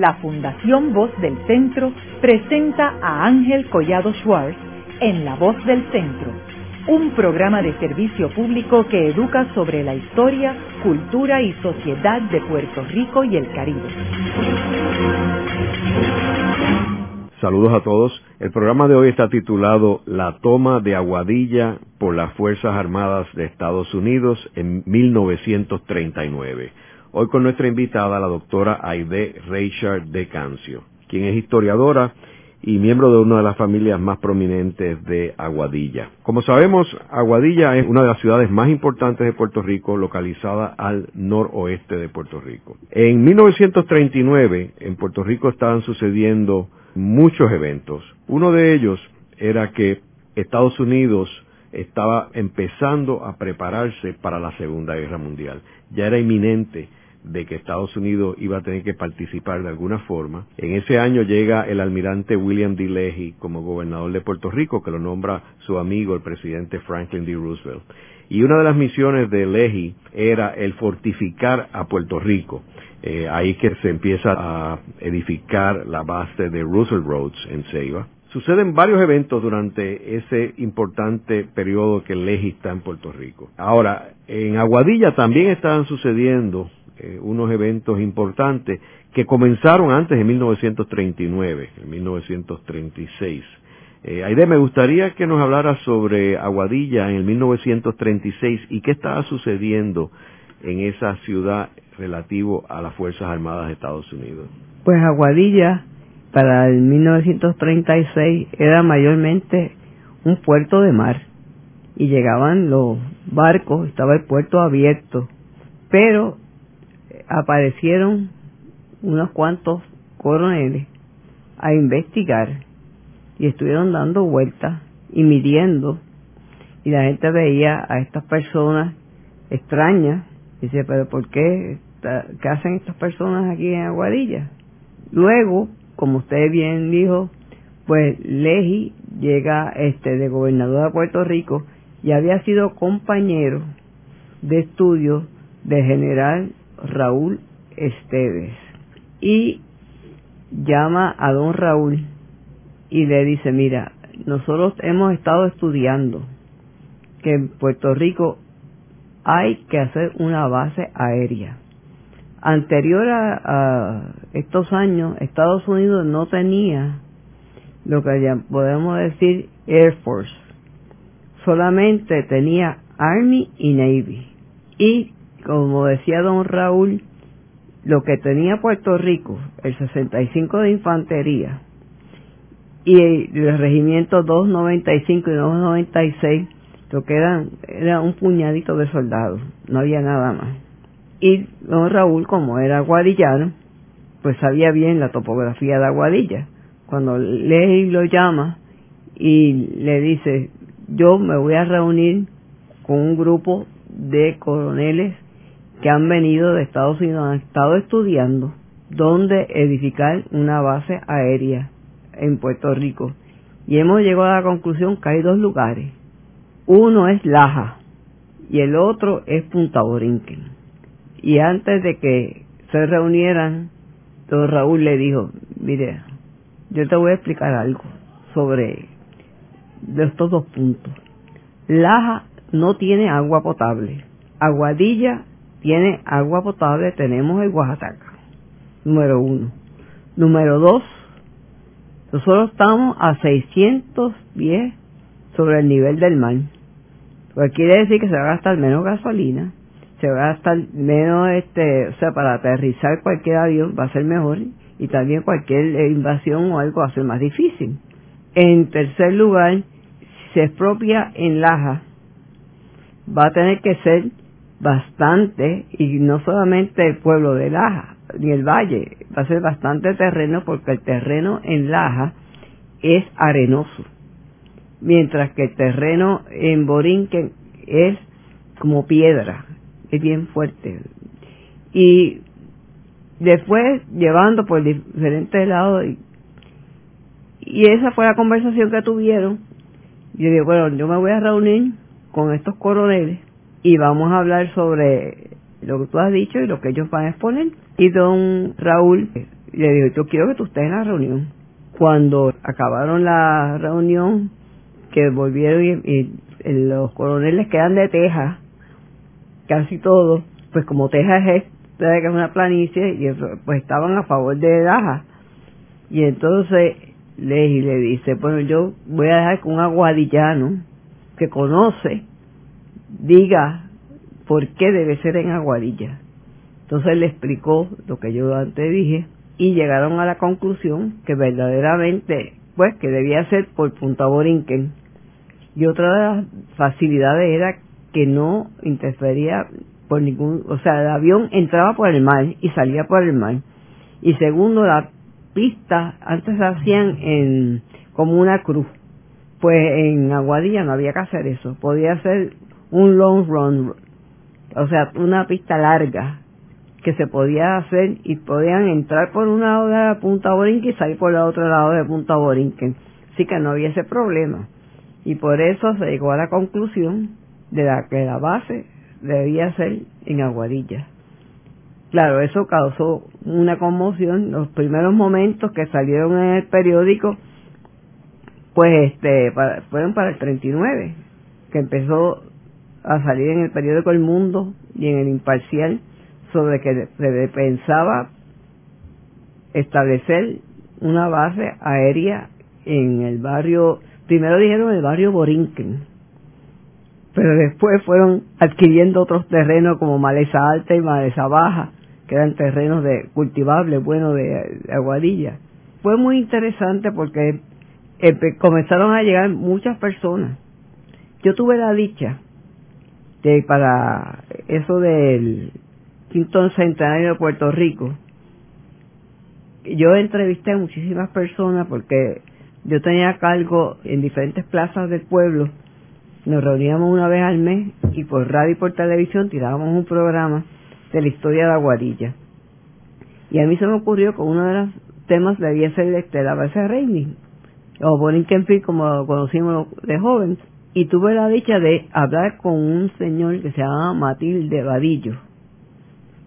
la Fundación Voz del Centro presenta a Ángel Collado Schwartz en La Voz del Centro, un programa de servicio público que educa sobre la historia, cultura y sociedad de Puerto Rico y el Caribe. Saludos a todos. El programa de hoy está titulado La toma de Aguadilla por las Fuerzas Armadas de Estados Unidos en 1939. Hoy con nuestra invitada, la doctora Aide Reichard de Cancio, quien es historiadora y miembro de una de las familias más prominentes de Aguadilla. Como sabemos, Aguadilla es una de las ciudades más importantes de Puerto Rico, localizada al noroeste de Puerto Rico. En 1939, en Puerto Rico estaban sucediendo muchos eventos. Uno de ellos era que Estados Unidos estaba empezando a prepararse para la Segunda Guerra Mundial. Ya era inminente de que Estados Unidos iba a tener que participar de alguna forma. En ese año llega el almirante William D. Leahy como gobernador de Puerto Rico, que lo nombra su amigo el presidente Franklin D. Roosevelt. Y una de las misiones de Leahy era el fortificar a Puerto Rico. Eh, ahí que se empieza a edificar la base de Roosevelt Roads en Ceiba. Suceden varios eventos durante ese importante periodo que Leahy está en Puerto Rico. Ahora, en Aguadilla también estaban sucediendo eh, unos eventos importantes que comenzaron antes de 1939, en 1936. Eh, Aide, me gustaría que nos hablara sobre Aguadilla en el 1936 y qué estaba sucediendo en esa ciudad relativo a las Fuerzas Armadas de Estados Unidos. Pues Aguadilla para el 1936 era mayormente un puerto de mar y llegaban los barcos, estaba el puerto abierto, pero aparecieron unos cuantos coroneles a investigar y estuvieron dando vueltas y midiendo y la gente veía a estas personas extrañas y decía pero ¿por qué? ¿qué hacen estas personas aquí en Aguadilla? luego como usted bien dijo pues Leji llega este de gobernador de Puerto Rico y había sido compañero de estudio de general Raúl Esteves y llama a don Raúl y le dice, mira, nosotros hemos estado estudiando que en Puerto Rico hay que hacer una base aérea. Anterior a, estos años, Estados Unidos no tenía lo que ya podemos decir Air Force. Solamente tenía Army y Navy. Y como decía don Raúl, lo que tenía Puerto Rico, el 65 de infantería, y el regimiento 295 y 296, lo que eran, era un puñadito de soldados, no había nada más. Y don Raúl, como era aguadillano, pues sabía bien la topografía de Aguadilla. Cuando Ley lo llama y le dice, yo me voy a reunir con un grupo de coroneles que han venido de Estados Unidos, han estado estudiando dónde edificar una base aérea en Puerto Rico. Y hemos llegado a la conclusión que hay dos lugares. Uno es Laja y el otro es Punta Borinquen. Y antes de que se reunieran, don Raúl le dijo, mire, yo te voy a explicar algo sobre estos dos puntos. Laja no tiene agua potable. Aguadilla tiene agua potable, tenemos el Oaxaca. Número uno. Número dos, nosotros estamos a 610 sobre el nivel del mar. Que quiere decir que se va a gastar menos gasolina, se va a gastar menos, este, o sea, para aterrizar cualquier avión va a ser mejor y también cualquier invasión o algo va a ser más difícil. En tercer lugar, si se expropia en Laja, va a tener que ser bastante, y no solamente el pueblo de Laja, ni el valle, va a ser bastante terreno porque el terreno en Laja es arenoso, mientras que el terreno en Borinquen es como piedra, es bien fuerte. Y después llevando por diferentes lados, y, y esa fue la conversación que tuvieron. Yo dije, bueno, yo me voy a reunir con estos coroneles y vamos a hablar sobre lo que tú has dicho y lo que ellos van a exponer. Y don Raúl le dijo, yo quiero que tú estés en la reunión. Cuando acabaron la reunión, que volvieron y, los coroneles quedan de Texas, casi todos, pues como Texas es, es una planicie, y pues estaban a favor de Daja. Y entonces le, le dice, bueno, yo voy a dejar que un aguadillano que conoce diga por qué debe ser en Aguadilla. Entonces le explicó lo que yo antes dije y llegaron a la conclusión que verdaderamente, pues, que debía ser por Punta Borinquen. Y otra de las facilidades era que no interfería por ningún, o sea, el avión entraba por el mar y salía por el mar. Y segundo, la pista antes hacían en como una cruz. Pues en Aguadilla no había que hacer eso. Podía ser un long run, o sea, una pista larga que se podía hacer y podían entrar por un lado de Punta Borinquen y salir por el otro lado de Punta Borinquen. Así que no había ese problema. Y por eso se llegó a la conclusión de la que la base debía ser en Aguadilla. Claro, eso causó una conmoción. Los primeros momentos que salieron en el periódico, pues este, fueron para el 39, que empezó a salir en el periódico El Mundo y en el Imparcial sobre que se pensaba establecer una base aérea en el barrio, primero dijeron el barrio Borinquen, pero después fueron adquiriendo otros terrenos como Maleza Alta y Maleza Baja, que eran terrenos de cultivables, bueno, de, aguadilla. Fue muy interesante porque comenzaron a llegar muchas personas. Yo tuve la dicha de para eso del quinto centenario de Puerto Rico, yo entrevisté a muchísimas personas porque yo tenía cargo en diferentes plazas del pueblo, nos reuníamos una vez al mes y por radio y por televisión tirábamos un programa de la historia de Aguadilla. Y a mí se me ocurrió que uno de los temas debía ser este, la base de o Borinquen como conocimos de jóvenes. Y tuve la dicha de hablar con un señor que se llama Matilde Vadillo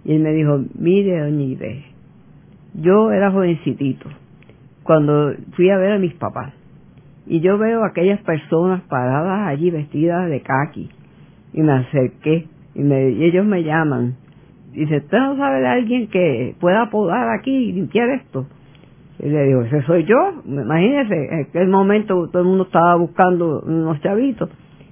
y él me dijo, mire, doña yo era jovencitito cuando fui a ver a mis papás. Y yo veo a aquellas personas paradas allí vestidas de kaki. Y me acerqué y, ellos me llaman. Dice, ¿usted no sabe de alguien que pueda podar aquí y limpiar esto? Y le digo, ese soy yo. Imagínese, en aquel momento todo el mundo estaba buscando unos chavitos.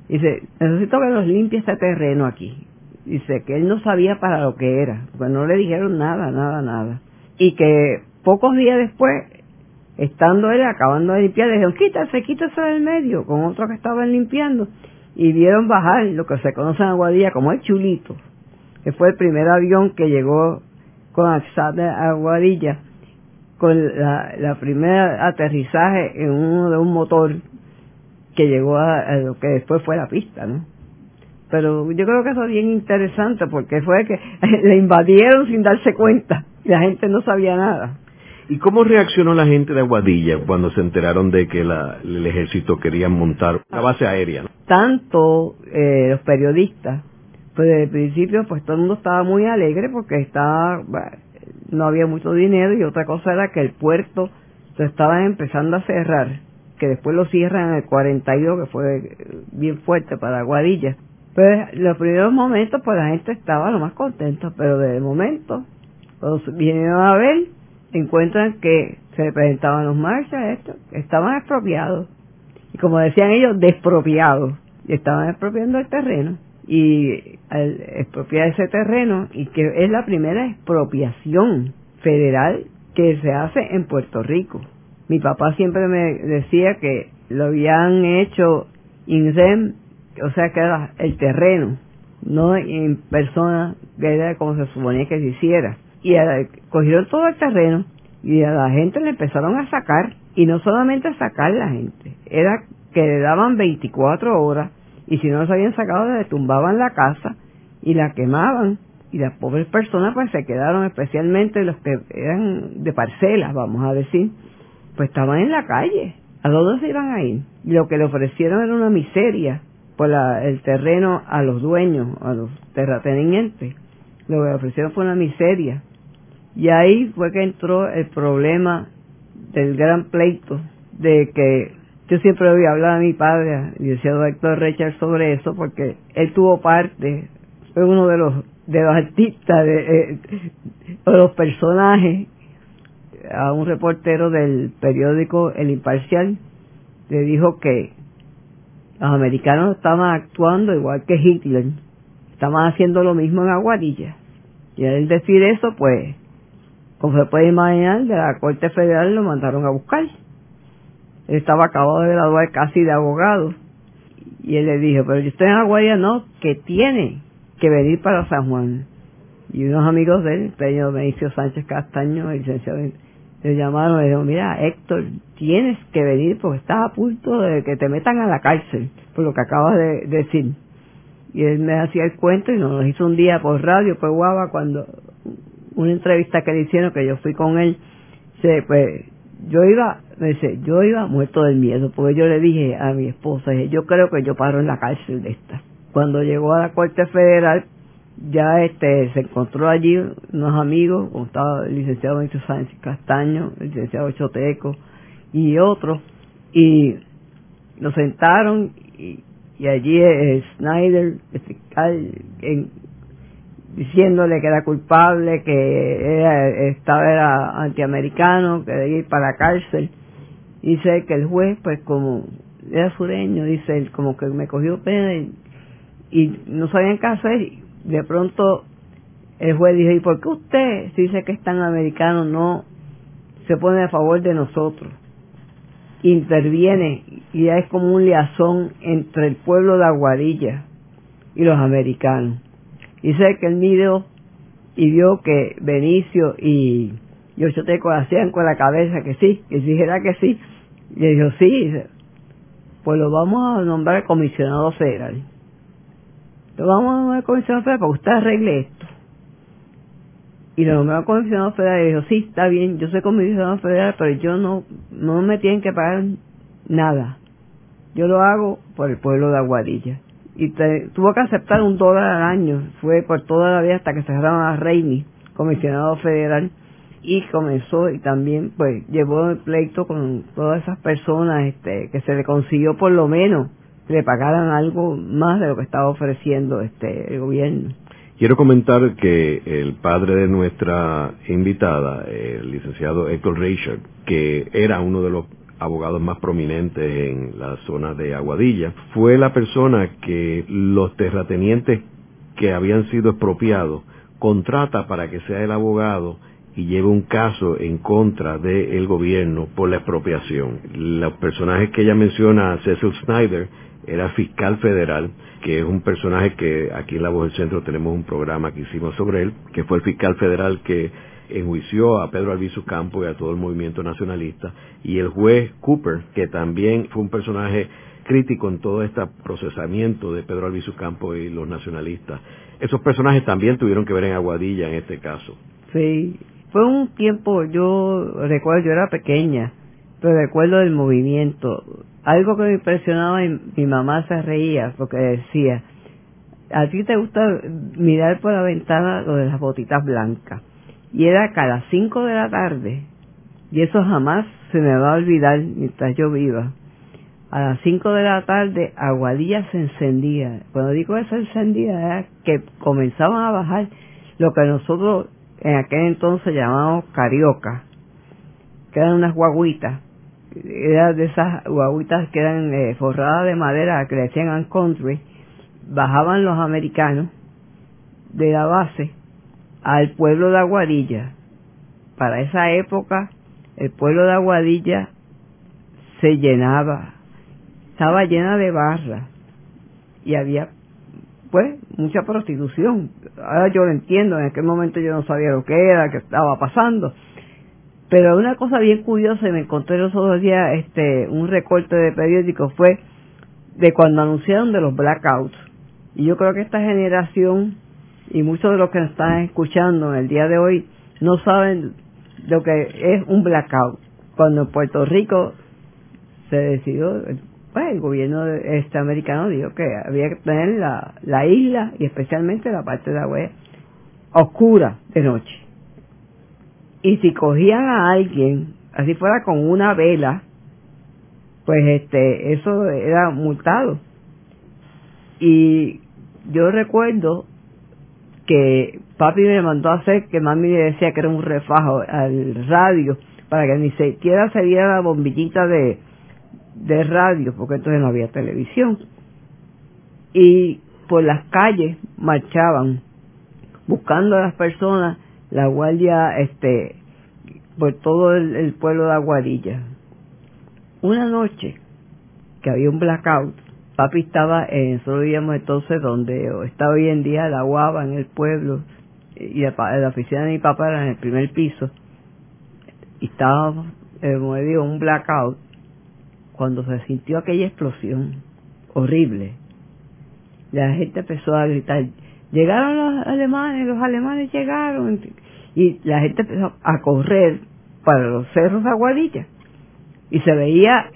Dice, necesito que nos limpie este terreno aquí. Dice que él no sabía para lo que era, porque no le dijeron nada, nada, nada. Y que pocos días después, estando él acabando de limpiar, le dijeron, quítase, quítase del medio, con otro que estaban limpiando. Y vieron bajar lo que se conoce en Aguadilla como el chulito, que fue el primer avión que llegó con de Aguadilla, con la, la primera aterrizaje en uno de un motor que llegó a lo que después fue la pista, ¿no? pero yo creo que eso es bien interesante porque fue que le invadieron sin darse cuenta y la gente no sabía nada. ¿Y cómo reaccionó la gente de Aguadilla cuando se enteraron de que el ejército quería montar una base aérea? Tanto eh, los periodistas, pues desde el principio pues todo el mundo estaba muy alegre porque estaba, no había mucho dinero y otra cosa era que el puerto se estaba empezando a cerrar, que después lo cierran en el 42 que fue bien fuerte para Aguadilla pues los primeros momentos pues la gente estaba lo más contenta, pero de momento, cuando vinieron a ver, encuentran que se presentaban los marchas, esto, estaban expropiados. Y como decían ellos, despropiados. Y estaban expropiando el terreno. Y al expropiar ese terreno, y que es la primera expropiación federal que se hace en Puerto Rico. Mi papá siempre me decía que lo habían hecho INSEM o sea que era el terreno, no en persona, era como se suponía que se hiciera. Y cogieron todo el terreno y a la gente le empezaron a sacar, y no solamente a sacar la gente, era que le daban 24 horas y si no los habían sacado le tumbaban la casa y la quemaban y las pobres personas pues se quedaron especialmente los que eran de parcelas vamos a decir pues estaban en la calle a dónde se iban a ir y lo que le ofrecieron era una miseria por el terreno a los dueños, a los terratenientes. Lo que ofrecieron fue una miseria. Y ahí fue que entró el problema del gran pleito de que yo siempre oí hablar a mi padre, el licenciado Héctor Richard, sobre eso, porque él tuvo parte, fue uno de los de los artistas, eh, de los personajes, a un reportero del periódico El Imparcial, le dijo que los americanos estaban actuando igual que Hitler, estaban haciendo lo mismo en Aguadilla. Y al decir eso, pues, como se puede imaginar, de la Corte Federal lo mandaron a buscar. Estaba acabado de graduar casi de abogado. Y él le dijo, pero estoy en Aguadilla, no, que tiene que venir para San Juan. Y unos amigos de él, el señor Benicio Sánchez Castaño, el licenciado, le llamaron y le dijeron, mira, Héctor, tienes que venir porque estás a punto de que te metan a la cárcel por lo que acabas de decir. Y él me hacía el cuento y nos hizo un día por radio, por guava, cuando una entrevista que le hicieron, que yo fui con él, se, pues yo iba, me dice, yo iba muerto del miedo, porque yo le dije a mi esposa, yo creo que yo paro en la cárcel de esta. Cuando llegó a la Corte Federal, ya este se encontró allí unos amigos, como estaba el licenciado Benito Sánchez Castaño, el licenciado Choteco y otros, y nos sentaron y, allí Snyder, el fiscal, en, diciéndole que era culpable, que estaba antiamericano, que debía ir para la cárcel. Dice que el juez, pues como era sureño, dice él, como que me cogió pena y, y no sabían qué hacer. De pronto el juez dijo, ¿y por qué usted, si dice que es tan americano, no se pone a favor de nosotros? Interviene y ya es como un liazón entre el pueblo de Aguadilla y los americanos. Dice que él miró y vio que Benicio y, y Ochoteco hacían con la cabeza que sí, que dijera que sí. Y dijo, sí, pues lo vamos a nombrar comisionado federal. Lo vamos a nombrar comisionado federal para que usted arregle esto. Y lo nombró comisionado federal y dijo, sí, está bien, yo soy comisionado federal, pero yo no, no me tienen que pagar nada. Yo lo hago por el pueblo de Aguadilla y tuvo que aceptar un dólar al año. Fue por toda la vida hasta que cerraron a Reini, comisionado federal, y comenzó y también pues llevó el pleito con todas esas personas este, que se le consiguió por lo menos que le pagaran algo más de lo que estaba ofreciendo este el gobierno. Quiero comentar que el padre de nuestra invitada, el licenciado Héctor Richard, que era uno de los abogados más prominentes en la zona de Aguadilla, fue la persona que los terratenientes que habían sido expropiados contrata para que sea el abogado y lleve un caso en contra del gobierno por la expropiación. Los personajes que ella menciona, Cecil Snyder, era fiscal federal, que es un personaje que aquí en La Voz del Centro tenemos un programa que hicimos sobre él, que fue el fiscal federal que enjuició a Pedro Albizu Campo y a todo el movimiento nacionalista, y el juez Cooper, que también fue un personaje crítico en todo este procesamiento de Pedro Albizu Campo y los nacionalistas. Esos personajes también tuvieron que ver en Aguadilla en este caso. Sí, fue un tiempo, yo recuerdo, yo era pequeña, pero recuerdo del movimiento. Algo que me impresionaba y mi mamá se reía porque decía, a ti te gusta mirar por la ventana lo de las botitas blancas y era cada cinco de la tarde, y eso jamás se me va a olvidar mientras yo viva. A las cinco de la tarde, Aguadilla se encendía. Cuando digo eso encendía, era que comenzaban a bajar lo que nosotros en aquel entonces llamábamos carioca, que eran unas guaguitas. Eran de esas guaguitas que eran eh, forradas de madera, que le decían country. Bajaban los americanos de la base al pueblo de Aguadilla. Para esa época, el pueblo de Aguadilla se llenaba, estaba llena de barras y había pues mucha prostitución. Ahora yo lo entiendo, en aquel momento yo no sabía lo que era, qué estaba pasando. Pero una cosa bien curiosa, y me encontré los otros días este, un recorte de periódico, fue de cuando anunciaron de los blackouts. Y yo creo que esta generación y muchos de los que nos están escuchando en el día de hoy no saben lo que es un blackout. Cuando en Puerto Rico se decidió, pues el gobierno este americano dijo que había que tener la, la isla y especialmente la parte de la web oscura de noche. y si cogían a alguien, así fuera con una vela, pues este, eso era multado. Y yo recuerdo que papi me mandó a hacer que mami le decía que era un refajo al radio para que ni siquiera se viera la bombillita de, de radio, porque entonces no había televisión. Y por las calles marchaban buscando a las personas, la guardia, este, por todo el, pueblo de Aguadilla. Una noche que había un blackout, papi estaba en, nosotros vivíamos entonces donde está hoy en día la guava en el pueblo, y la, oficina de mi papá era en el primer piso, y estaba, eh, como digo, un blackout, cuando se sintió aquella explosión horrible, la gente empezó a gritar, llegaron los alemanes, los alemanes llegaron, y la gente empezó a correr para los cerros de Aguadilla, y se veía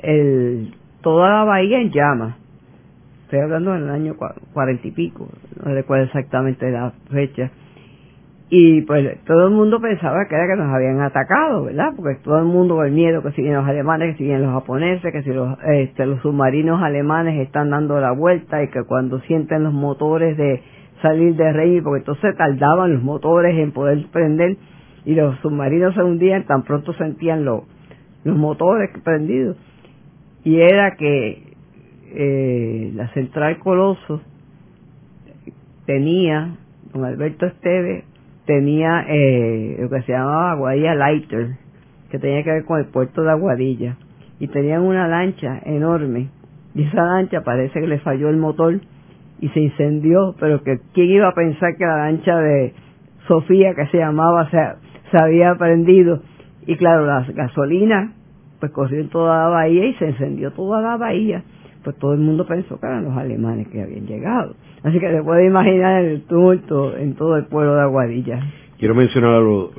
toda la bahía en llamas. Estoy hablando del año cuarenta y pico, no recuerdo exactamente la fecha y pues todo el mundo pensaba que era que nos habían atacado, ¿verdad? Porque todo el mundo con el miedo que si los alemanes, que si los japoneses, que si los, este, los submarinos alemanes están dando la vuelta y que cuando sienten los motores de salir de rey, porque entonces tardaban los motores en poder prender y los submarinos se hundían tan pronto sentían los, los motores prendidos. Y era que eh, la central Coloso tenía, don Alberto Esteves, tenía eh, lo que se llamaba Aguadilla Lighter, que tenía que ver con el puerto de Aguadilla, y tenían una lancha enorme, y esa lancha parece que le falló el motor y se incendió, pero que quién iba a pensar que la lancha de Sofía, que se llamaba, se, había prendido, y claro, la gasolina pues corrió en toda la bahía y se encendió toda la bahía, pues todo el mundo pensó que eran los alemanes que habían llegado. Así que se puede imaginar el tumulto en todo el pueblo de Aguadilla. Quiero mencionar a los,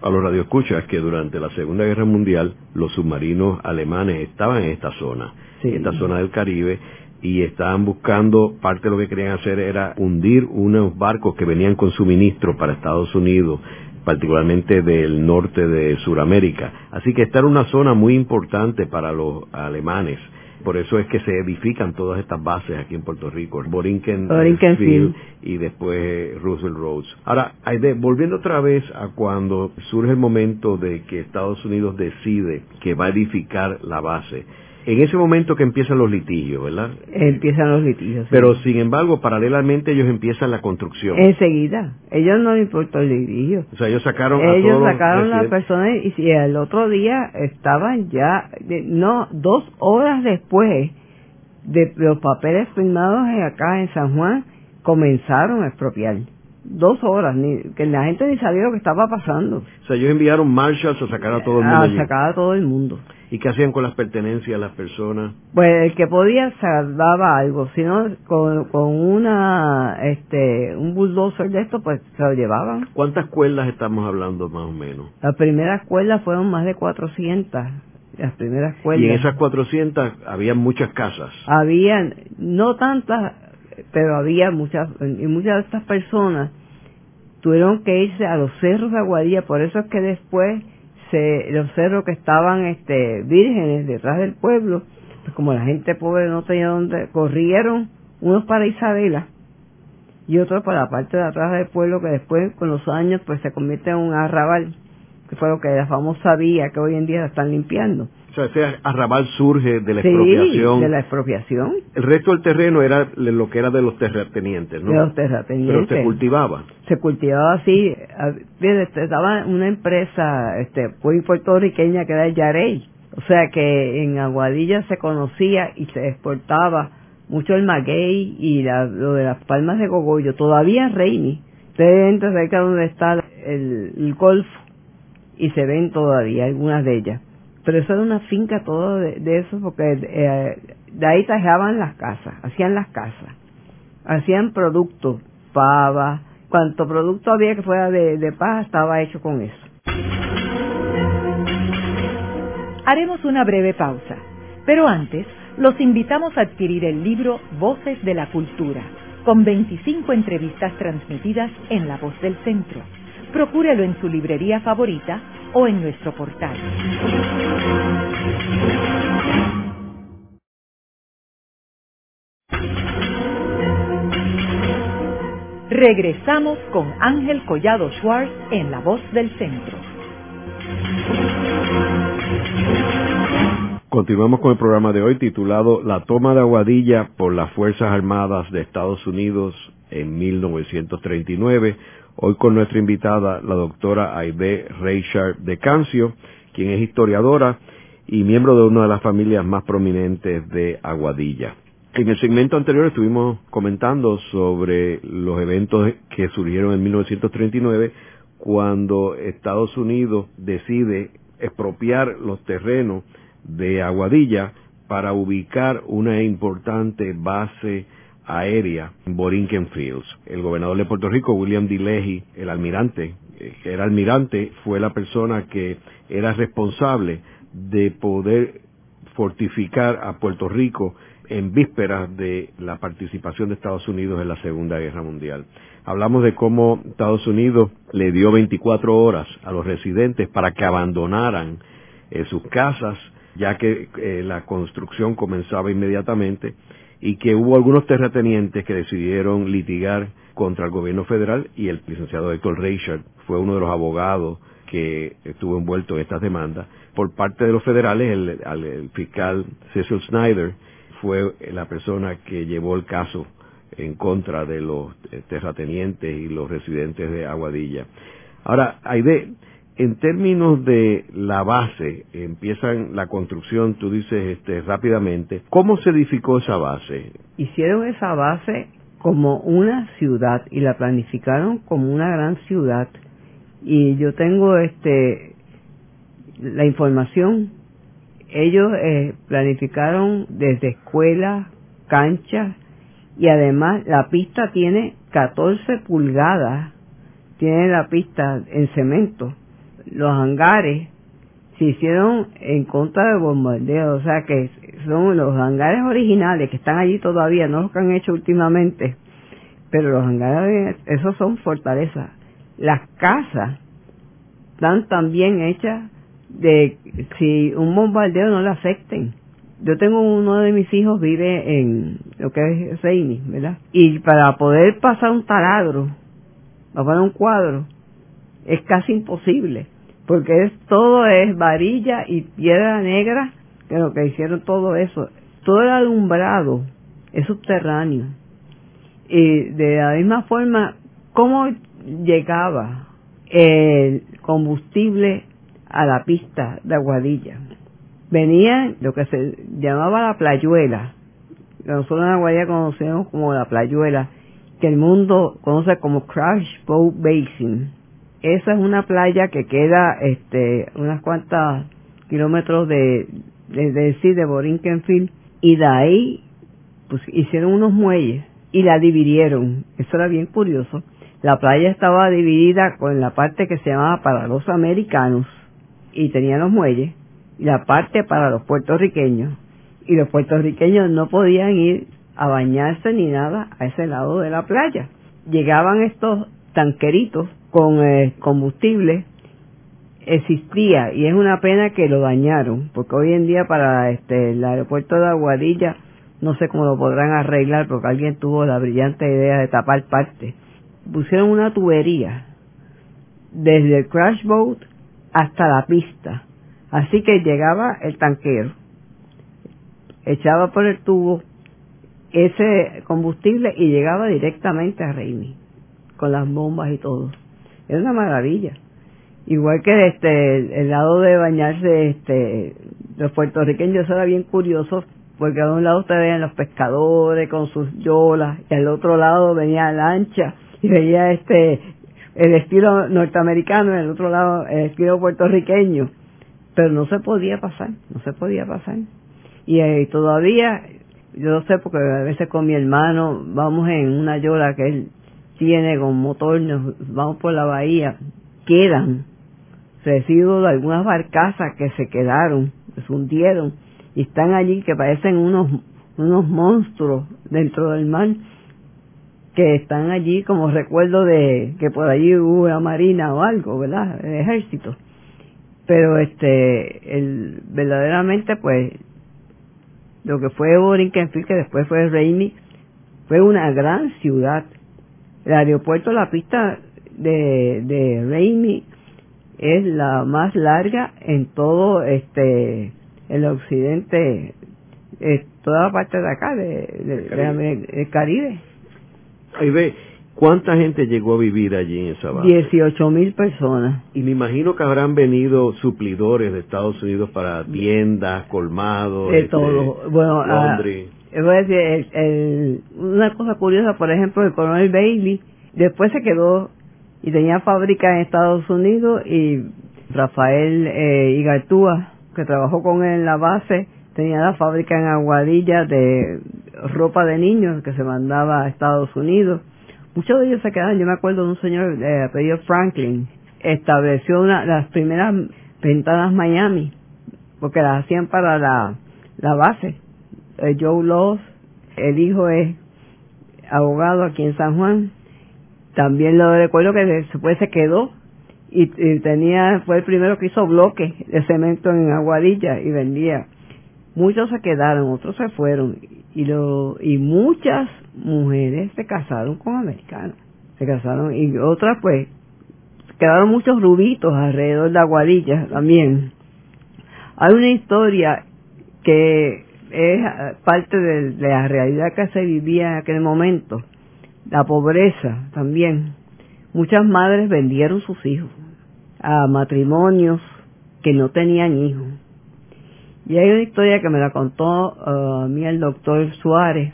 a los radioescuchas que durante la Segunda Guerra Mundial los submarinos alemanes estaban en esta zona, en esta zona del Caribe, y estaban buscando, parte de lo que querían hacer era hundir unos barcos que venían con suministro para Estados Unidos, particularmente del norte de Sudamérica. Así que esta era una zona muy importante para los alemanes por eso es que se edifican todas estas bases aquí en Puerto Rico, Borinquen, Field y después Roosevelt Roads. Ahora, volviendo otra vez a cuando surge el momento de que Estados Unidos decide que va a edificar la base, en ese momento que empiezan los litigios, ¿verdad? Empiezan los litigios. Pero sin embargo, paralelamente ellos empiezan la construcción. Enseguida. Ellos no les importó el litigio. O sea, ellos sacaron a Ellos sacaron las personas y si el otro día estaban ya, no, dos horas después de los papeles firmados acá en San Juan, comenzaron a expropiar dos horas, ni, que la gente ni sabía lo que estaba pasando. O sea, ellos enviaron marshals a sacar a todo el mundo. A sacar a todo el mundo. ¿Y qué hacían con las pertenencias las personas? Pues el que podía salvaba algo, si no con, con una, este, un bulldozer de esto, pues se lo llevaban. ¿Cuántas cuerdas estamos hablando más o menos? Las primeras cuerdas fueron más de 400 las primeras cuerdas. Y en esas 400 había muchas casas. Habían, no tantas, pero había muchas, y muchas de estas personas tuvieron que irse a los cerros de Aguadilla, por eso es que después se, los cerros que estaban este, vírgenes detrás del pueblo, pues como la gente pobre no tenía donde, corrieron unos para Isabela y otros para la parte de atrás del pueblo que después con los años pues se convierte en un arrabal, que fue lo que la famosa vía que hoy en día la están limpiando. O sea, ese arrabal surge de la expropiación. de la expropiación. El resto del terreno era lo que era de los terratenientes, ¿no? De los terratenientes. Pero se cultivaba. Se cultivaba así. Estaba una empresa este, muy puertorriqueña que era el Yarey. O sea que en Aguadilla se conocía y se exportaba mucho el maguey y lo de las palmas de cogollo. Todavía Reini. Ustedes entran cerca donde está el, el golfo y se ven todavía algunas de ellas pero eso era una finca todo de, eso porque eh, de ahí tajaban las casas, hacían las casas, hacían productos, pava, cuanto producto había que fuera de, de paja estaba hecho con eso. Haremos una breve pausa, pero antes los invitamos a adquirir el libro Voces de la Cultura, con 25 entrevistas transmitidas en La Voz del Centro. Procúrelo en su librería favorita o en nuestro portal. Regresamos con Ángel Collado Schwartz en La Voz del Centro. Continuamos con el programa de hoy titulado La toma de Aguadilla por las Fuerzas Armadas de Estados Unidos en 1939. Hoy con nuestra invitada, la doctora Aide Reichard de Cancio, quien es historiadora y miembro de una de las familias más prominentes de Aguadilla. En el segmento anterior estuvimos comentando sobre los eventos que surgieron en 1939 cuando Estados Unidos decide expropiar los terrenos de Aguadilla para ubicar una importante base aérea en Borinquen Fields. El gobernador de Puerto Rico, William D. El almirante, eh, que era almirante, fue la persona que era responsable de poder fortificar a Puerto Rico en vísperas de la participación de Estados Unidos en la Segunda Guerra Mundial. Hablamos de cómo Estados Unidos le dio 24 horas a los residentes para que abandonaran eh, sus casas ya que eh, la construcción comenzaba inmediatamente y que hubo algunos terratenientes que decidieron litigar contra el gobierno federal y el licenciado Héctor Reichard fue uno de los abogados que estuvo envuelto en estas demandas. Por parte de los federales, el, fiscal Cecil Snyder fue la persona que llevó el caso en contra de los eh, terratenientes y los residentes de Aguadilla. Ahora, Aide, en términos de la base, empiezan la construcción, tú dices este, rápidamente, ¿cómo se edificó esa base? Hicieron esa base como una ciudad y la planificaron como una gran ciudad. Y yo tengo este la información. Ellos eh, planificaron desde escuelas, canchas y además la pista tiene 14 pulgadas, tiene la pista en cemento los hangares se hicieron en contra del bombardeo, o sea que son los hangares originales que están allí todavía, no los que han hecho últimamente, pero los hangares, esos son fortalezas. Las casas están también hechas de si un bombardeo no le afecten. Yo tengo uno de mis hijos vive en lo que es Seini, ¿verdad? Y para poder pasar un taladro, para un cuadro, es casi imposible porque es todo es varilla y piedra negra, que lo que hicieron todo eso, todo el alumbrado es subterráneo. Y de la misma forma, ¿cómo llegaba el combustible a la pista de Aguadilla? Venía lo que se llamaba la playuela, nosotros en Aguadilla conocemos como la playuela, que el mundo conoce como Crash Boat Basin. Esa es una playa que queda este unas cuantas kilómetros de de, de, de Borinquenfield y de ahí pues hicieron unos muelles y la dividieron. Eso era bien curioso. La playa estaba dividida con la parte que se llamaba para los americanos y tenía los muelles y la parte para los puertorriqueños y los puertorriqueños no podían ir a bañarse ni nada a ese lado de la playa. Llegaban estos tanqueritos con eh, combustible existía y es una pena que lo dañaron porque hoy en día para este el aeropuerto de Aguadilla no sé cómo lo podrán arreglar porque alguien tuvo la brillante idea de tapar parte. Pusieron una tubería desde el crash boat hasta la pista así que llegaba el tanquero echaba por el tubo ese combustible y llegaba directamente a Reimi con las bombas y todo es una maravilla. Igual que este, el lado de bañarse, este, los puertorriqueños, era bien curioso, porque a un lado ustedes veían los pescadores con sus yolas, y al otro lado venía la lancha, y veía este, el estilo norteamericano, y al otro lado el estilo puertorriqueño. Pero no se podía pasar, no se podía pasar. Y eh, todavía, yo lo sé porque a veces con mi hermano vamos en una yola que él tiene con motor, nos vamos por la bahía, quedan residuos de algunas barcazas que se quedaron, que se hundieron y están allí que parecen unos unos monstruos dentro del mar que están allí como recuerdo de que por allí hubo una marina o algo, ¿verdad? El ejército. pero este el verdaderamente pues lo que fue Borinquen-Field que después fue Raimi fue una gran ciudad el aeropuerto la pista de de es la más larga en todo este el occidente eh, toda la parte de acá de, del Caribe. Ahí ve, ¿cuánta gente llegó a vivir allí en esa base? 18 mil personas. Y me imagino que habrán venido suplidores de Estados Unidos para tiendas, colmados, de todo. Este, bueno, ah, voy a decir, el, una cosa curiosa, por ejemplo, el coronel Bailey después se quedó y tenía fábrica en Estados Unidos y Rafael eh, Igartúa, que trabajó con él en la base, tenía la fábrica en Aguadilla de ropa de niños que se mandaba a Estados Unidos. Muchos de ellos se quedaron, yo me acuerdo de un señor de apellido Franklin, estableció una, las primeras ventanas Miami, porque las hacían para la, la base. Eh, Joe Loss, el hijo es abogado aquí en San Juan, también lo recuerdo que después se quedó y, tenía fue el primero que hizo bloques de cemento en Aguadilla y vendía muchos se quedaron otros se fueron y lo y muchas mujeres se casaron con americanos se casaron y otras pues quedaron muchos rubitos alrededor de Aguadilla también hay una historia que es parte de la realidad que se vivía en aquel momento la pobreza también. Muchas madres vendieron sus hijos a matrimonios que no tenían hijos. Y hay una historia que me la contó uh, a mí el doctor Suárez,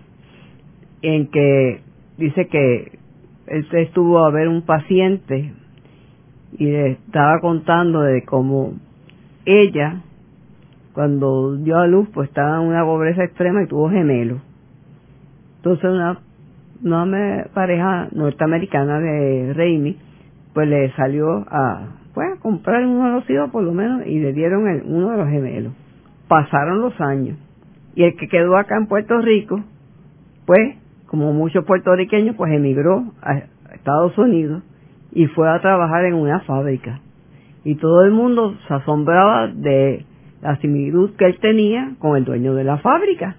en que dice que él estuvo a ver un paciente y le estaba contando de cómo ella, cuando dio a luz, pues estaba en una pobreza extrema y tuvo gemelos. Entonces una una pareja norteamericana de Raimi, pues le salió a, pues, comprar uno de los hijos por lo menos y le dieron uno de los gemelos. Pasaron los años y el que quedó acá en Puerto Rico, pues, como muchos puertorriqueños, pues emigró a Estados Unidos y fue a trabajar en una fábrica. Y todo el mundo se asombraba de la similitud que él tenía con el dueño de la fábrica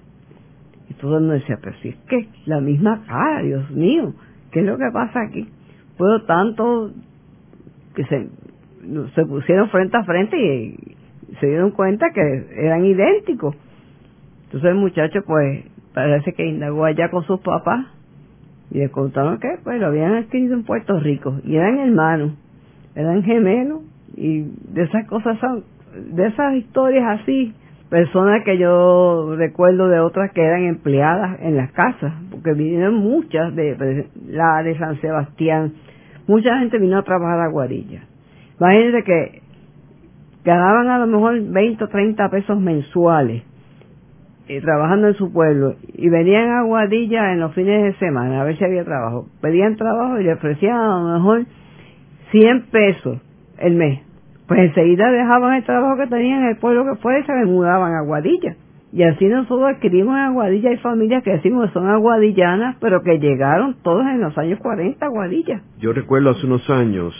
todo el mundo decía, pero si es que la misma cara, Dios mío, ¿qué es lo que pasa aquí? Puedo tanto que se, se pusieron frente a frente y se dieron cuenta que eran idénticos. Entonces el muchacho pues parece que indagó allá con sus papás y les contaron que pues lo habían adquirido en Puerto Rico y eran hermanos, eran gemelos y de esas cosas son, de esas historias así personas que yo recuerdo de otras que eran empleadas en las casas, porque vinieron muchas de la de San Sebastián, mucha gente vino a trabajar a Guarilla. Imagínense que ganaban a lo mejor 20 o 30 pesos mensuales eh, trabajando en su pueblo y venían a Guadilla en los fines de semana a ver si había trabajo. Pedían trabajo y le ofrecían a lo mejor 100 pesos el mes pues enseguida dejaban el trabajo que tenían en el pueblo que fue y se mudaban a Aguadilla. Y así nosotros adquirimos en Aguadilla, hay familias que decimos que son aguadillanas, pero que llegaron todas en los años 40 a Aguadilla. Yo recuerdo hace unos años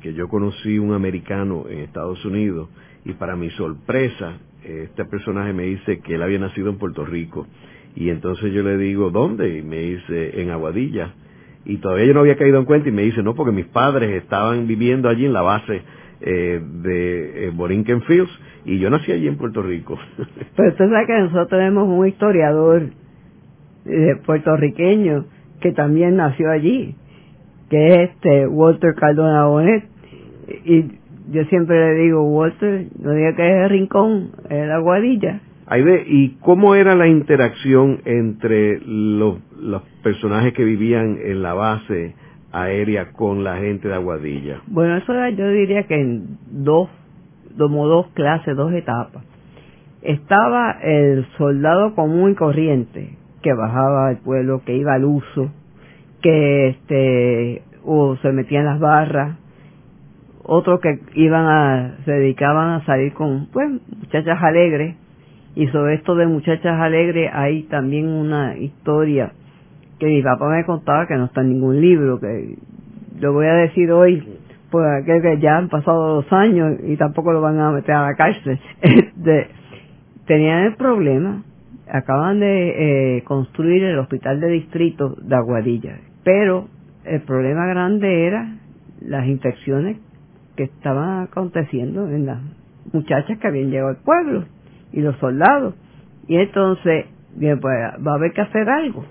que yo conocí un americano en Estados Unidos y para mi sorpresa, este personaje me dice que él había nacido en Puerto Rico. Y entonces yo le digo, ¿dónde? Y me dice, en Aguadilla. Y todavía yo no había caído en cuenta y me dice, no, porque mis padres estaban viviendo allí en la base eh, de eh, Borinquen Fields y yo nací allí en Puerto Rico. Pero usted sabe que nosotros tenemos un historiador eh, puertorriqueño que también nació allí, que es este Walter Cardona Bonet. Y yo siempre le digo, Walter, no diga que es el rincón, es la guadilla. Ahí ve, ¿y cómo era la interacción entre los, los personajes que vivían en la base aérea con la gente de Aguadilla? Bueno, eso yo diría que en dos, como dos clases, dos etapas. Estaba el soldado común y corriente, que bajaba al pueblo, que iba al uso, que este, o se metía en las barras, otros que iban a, se dedicaban a salir con, pues, muchachas alegres, y sobre esto de muchachas alegres hay también una historia que mi papá me contaba que no está en ningún libro, que lo voy a decir hoy pues que ya han pasado dos años y tampoco lo van a meter a la cárcel. Este, tenían el problema, acaban de eh, construir el hospital de distrito de Aguadilla, pero el problema grande era las infecciones que estaban aconteciendo en las muchachas que habían llegado al pueblo y los soldados. Y entonces, bien, pues va a haber que hacer algo.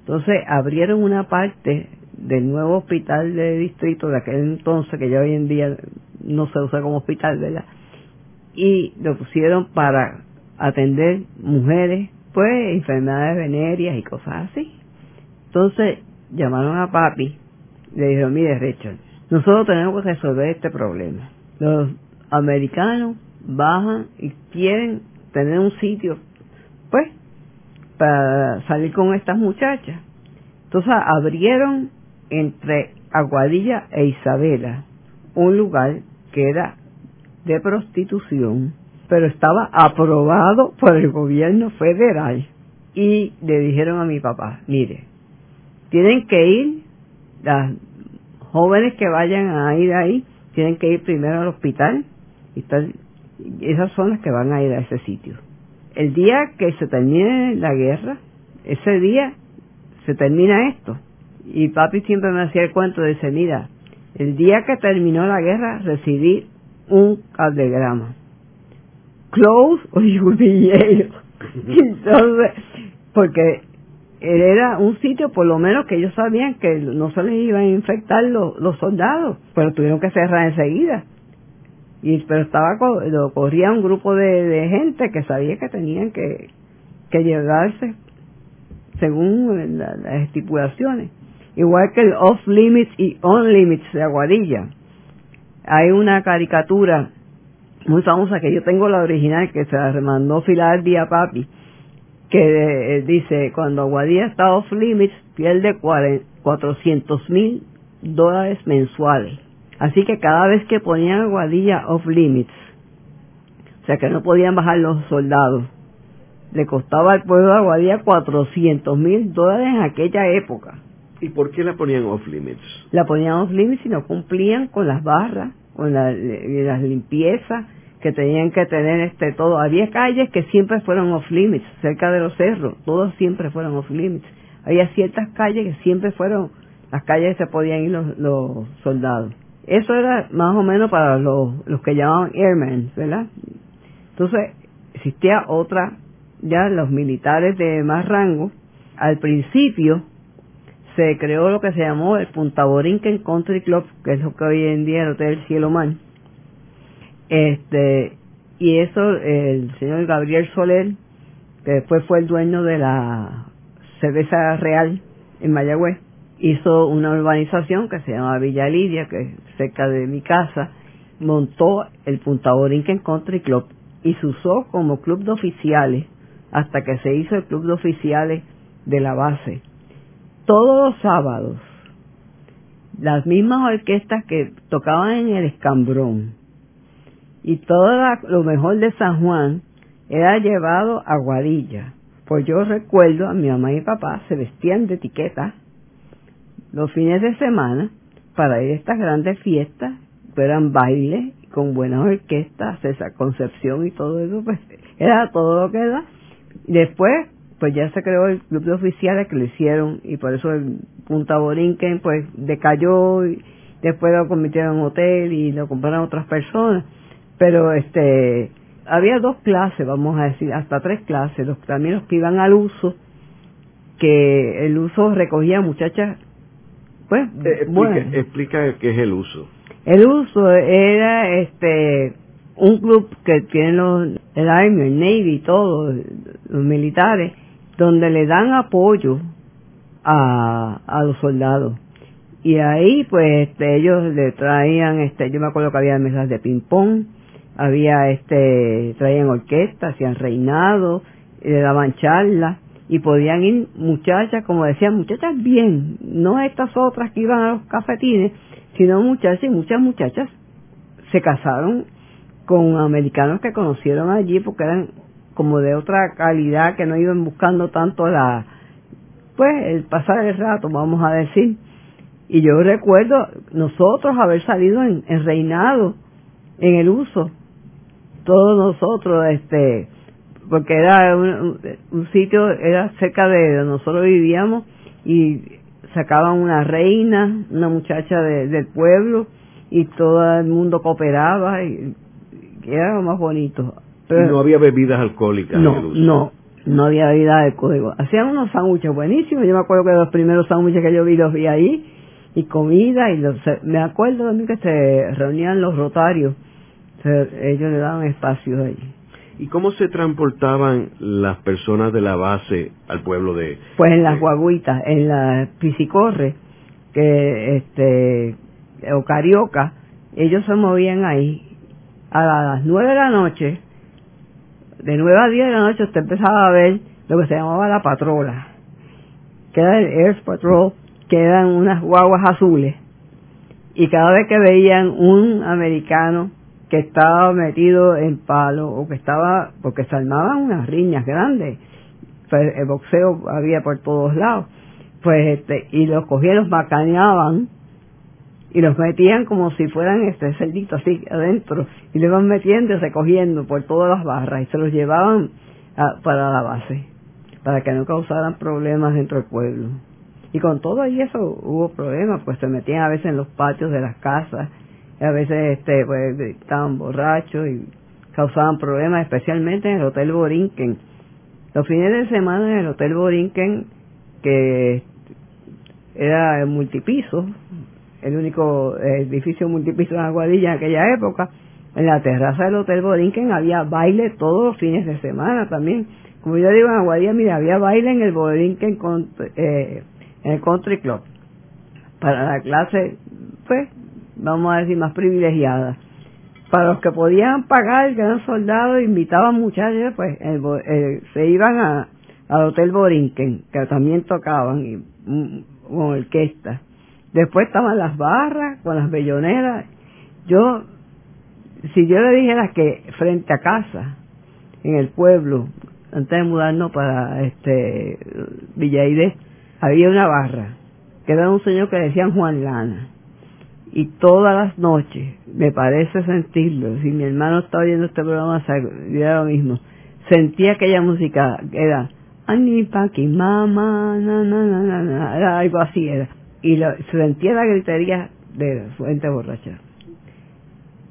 Entonces abrieron una parte del nuevo hospital de distrito de aquel entonces, que ya hoy en día no se usa como hospital, ¿verdad? Y lo pusieron para atender mujeres, pues, enfermedades venéreas y cosas así. Entonces llamaron a papi, le dijeron, mire Richard, nosotros tenemos que resolver este problema. Los americanos bajan y quieren tener un sitio, pues, para salir con estas muchachas. Entonces abrieron entre Aguadilla e Isabela un lugar que era de prostitución, pero estaba aprobado por el gobierno federal. Y le dijeron a mi papá, mire, tienen que ir, las jóvenes que vayan a ir ahí, tienen que ir primero al hospital, y esas son las que van a ir a ese sitio. El día que se termine la guerra, ese día se termina esto. Y papi siempre me hacía el cuento, de dice, mira, el día que terminó la guerra recibí un cablegrama. Close you Entonces, porque era un sitio por lo menos que ellos sabían que no se les iban a infectar los, los soldados, pero tuvieron que cerrar enseguida. Y, pero estaba, lo corría un grupo de, de gente que sabía que tenían que, que llegarse según las estipulaciones. Igual que el off limits y on limits de Aguadilla. Hay una caricatura muy famosa que yo tengo la original que se la remandó día Papi que eh, dice cuando Aguadilla está off limits pierde 400 mil dólares mensuales así que cada vez que ponían Aguadilla off limits o sea que no podían bajar los soldados le costaba al pueblo de Aguadilla 400 mil dólares en aquella época ¿Y por qué la ponían off limits? La ponían off limits y no cumplían con las barras, con la, las limpiezas que tenían que tener este todo. Había calles que siempre fueron off limits, cerca de los cerros, todos siempre fueron off limits. Había ciertas calles que siempre fueron las calles que se podían ir los, los soldados. Eso era más o menos para los, los que llamaban airmen, ¿verdad? Entonces, existía otra, ya los militares de más rango, al principio se creó lo que se llamó el Punta Borinquen Country Club, que es lo que hoy en día es el Hotel Cielo Man. Este, y eso, el señor Gabriel Soler, que después fue el dueño de la cerveza real en Mayagüez, hizo una urbanización que se llama Villa Lidia, que es cerca de mi casa, montó el Punta Borinquen Country Club y se usó como club de oficiales hasta que se hizo el club de oficiales de la base todos los sábados las mismas orquestas que tocaban en el escambrón y todo lo mejor de San Juan era llevado a Guadilla. Pues yo recuerdo a mi mamá y papá se vestían de etiqueta los fines de semana para ir a estas grandes fiestas, eran bailes con buenas orquestas, esa Concepción y todo eso, pues era todo lo que da. Después pues ya se creó el club de oficiales que lo hicieron y por eso el Punta Borinquen pues decayó y después lo convirtieron en hotel y lo compraron otras personas. Pero este había dos clases vamos a decir hasta tres clases los también los que iban al uso que el uso recogía muchachas pues eh, bueno explica qué es el uso. El uso era este un club que tiene los, el Army, el Navy y todos los militares donde le dan apoyo a, a los soldados. Y ahí, pues, este, ellos le traían, este, yo me acuerdo que había mesas de ping-pong, había, este, traían orquesta, hacían reinado, le daban charlas, y podían ir muchachas, como decían, muchachas bien, no estas otras que iban a los cafetines, sino muchachas y muchas muchachas se casaron con americanos que conocieron allí porque eran como de otra calidad que no iban buscando tanto la pues el pasar el rato vamos a decir Y yo recuerdo nosotros haber salido en, reinado, en el uso, todos nosotros, este, porque era un, sitio, era cerca de donde nosotros vivíamos y sacaban una reina, una muchacha del pueblo y todo el mundo cooperaba y, era lo más bonito. Pero, no había bebidas alcohólicas. No, no, no había bebidas alcohólicas. Hacían unos sándwiches buenísimos. Yo me acuerdo que los primeros sándwiches que yo vi los vi ahí y comida y los, me acuerdo también que se reunían los rotarios. ellos le daban espacio ahí. ¿Y cómo se transportaban las personas de la base al pueblo de...? Pues en las guaguitas, en la piscicorre, que este, o carioca, ellos se movían ahí. A las nueve de la noche, de nueve a diez de la noche, usted empezaba a ver lo que se llamaba la patrola, que era el Air Patrol, que eran unas guaguas azules. Y cada vez que veían un americano que estaba metido en palo o que estaba, porque se armaban unas riñas grandes, pues el boxeo había por todos lados, pues este, y los cogían, los macaneaban y los metían como si fueran este cerdito así adentro y le iban metiendo y recogiendo por todas las barras y se los llevaban para la base para que no causaran problemas dentro del pueblo. Y con todo y eso hubo problemas pues se metían a veces en los patios de las casas a veces este pues estaban borrachos y causaban problemas especialmente en el hotel Borinquen. Los fines de semana en el hotel Borinquen que era multipiso el único edificio multipiso en Aguadilla en aquella época, en la terraza del Hotel Borinquen había baile todos los fines de semana también. Como yo digo en Aguadilla, mira, había baile en el Borinquen eh, en el Country Club. Para la clase, pues, vamos a decir, más privilegiada. Para los que podían pagar, que eran soldados, invitaban muchachos, pues, se iban a, al Hotel Borinquen, que también tocaban, y, mm, con orquesta Después estaban las barras con las belloneras. Yo, si yo le dijera que frente a casa, en el pueblo, antes de mudarnos para este Villaide, había una barra, que era un señor que decían Juan Lana. Y todas las noches, me parece sentirlo, si mi hermano estaba oyendo este programa, era lo mismo, sentía aquella música, era Ani Paki Mama, na, na, na, na, algo así, era y sentía la gritería de su gente borracha.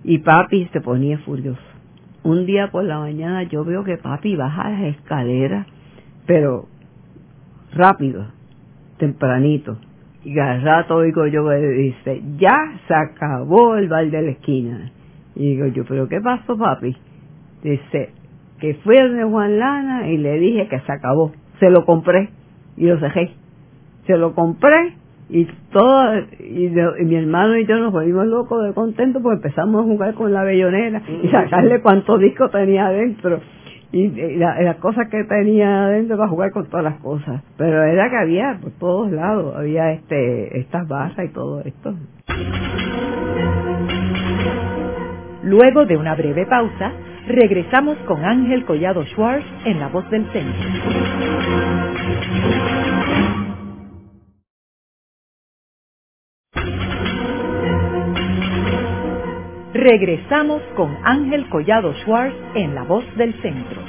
Y papi se ponía furioso. Un día por la mañana yo veo que papi baja las escaleras, pero rápido, tempranito. Y al rato oigo yo que dice, ya se acabó el bar de la esquina. Y digo yo, ¿pero qué pasó papi? Dice, que fui de Juan Lana y le dije que se acabó. Se lo compré y lo dejé. Se lo compré y todo y, mi hermano y yo nos volvimos locos de contento porque empezamos a jugar con la bellonera y mm. sacarle cuántos discos tenía adentro. Y, las cosas que tenía adentro para jugar con todas las cosas. Pero era que había por todos lados había este estas barras y todo esto. Luego de una breve pausa regresamos con Ángel Collado Schwartz en La Voz del Centro Regresamos con Ángel Collado Schwartz en La Voz del Centro.